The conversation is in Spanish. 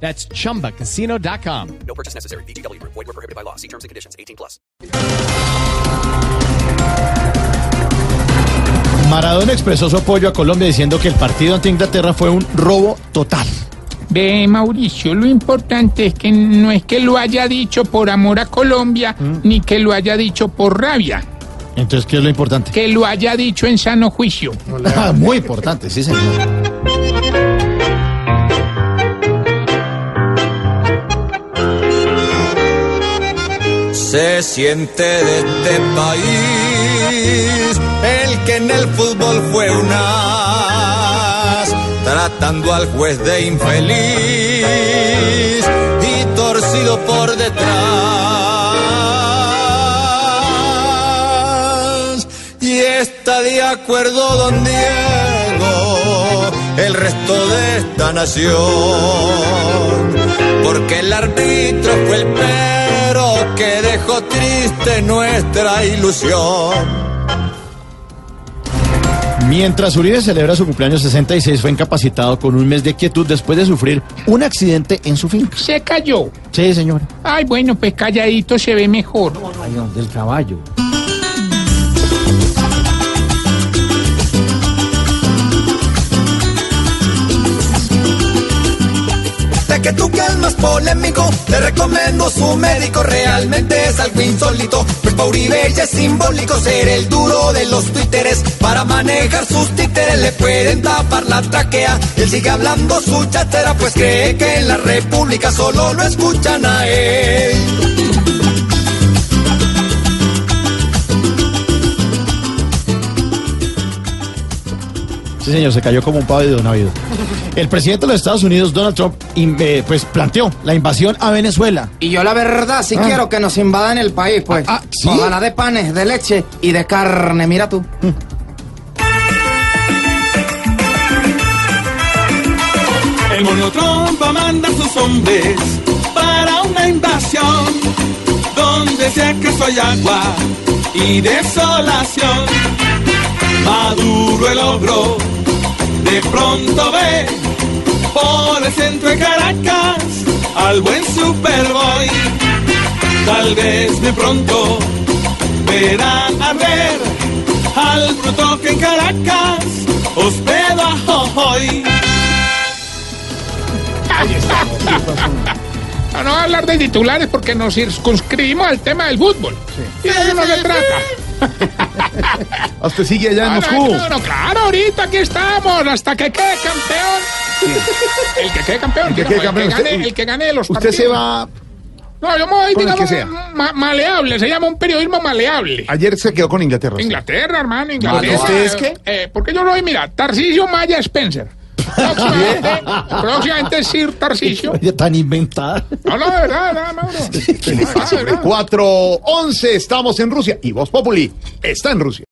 That's chumbacasino.com. No purchase necessary. BGW. Void were prohibited by law. See terms and conditions. 18 plus. Maradona expresó su apoyo a Colombia diciendo que el partido ante Inglaterra fue un robo total. Ve, Mauricio, lo importante es que no es que lo haya dicho por amor a Colombia, ni que lo haya dicho por rabia, Entonces, ¿qué es lo importante? que lo haya dicho en sano juicio. Ah, Muy importante, sí, señor. Se siente de este país el que en el fútbol fue un as, tratando al juez de infeliz y torcido por detrás. Y está de acuerdo don Diego, el resto de esta nación, porque el árbitro fue el que dejó triste nuestra ilusión. Mientras Uribe celebra su cumpleaños 66, fue incapacitado con un mes de quietud después de sufrir un accidente en su finca. Se cayó. Sí, señor. Ay, bueno, pues calladito se ve mejor. del caballo. Que tú que es polémico, te recomiendo su médico, realmente es algo insólito. Pues pa' Uribe ya es simbólico ser el duro de los twitteres. Para manejar sus títeres le pueden tapar la traquea. Él sigue hablando su chatera, pues cree que en la república solo lo escuchan a él. Sí, señor, se cayó como un pavo de avión. El presidente de los Estados Unidos, Donald Trump, eh, pues planteó la invasión a Venezuela. Y yo la verdad sí quiero que nos invadan el país, pues. Ah, ah, ¿sí? Ojalá de panes, de leche y de carne, mira tú. El mono Trump va a mandar sus hombres para una invasión donde sea que soy agua y desolación. Maduro el ogro de pronto ve por el centro de Caracas al buen Superboy. Tal vez de pronto verán arder al bruto que en Caracas hospeda hoy. No, no a hablar de titulares porque nos circunscribimos al tema del fútbol. Y de eso no se trata. ¿Usted sigue allá Ah, no, no, no, claro, ahorita aquí estamos, hasta que quede campeón. El que quede campeón, que no, quede campeón, el, que gane, el que gane los Usted se partidos. va. No, yo me voy, el digamos, que sea. ma- maleable, se llama un periodismo maleable. Ayer se quedó con Inglaterra. Inglaterra, hermano, Inglaterra. ¿usted es qué? Eh, porque yo lo voy, mira, Tarcisio Maya Spencer. Próximamente, próximamente Sir Tarcisio. Tan inventada. No, no, de verdad, de verdad, Mauro. De verdad, de verdad. 4-11, estamos en Rusia y Voz Populi está en Rusia.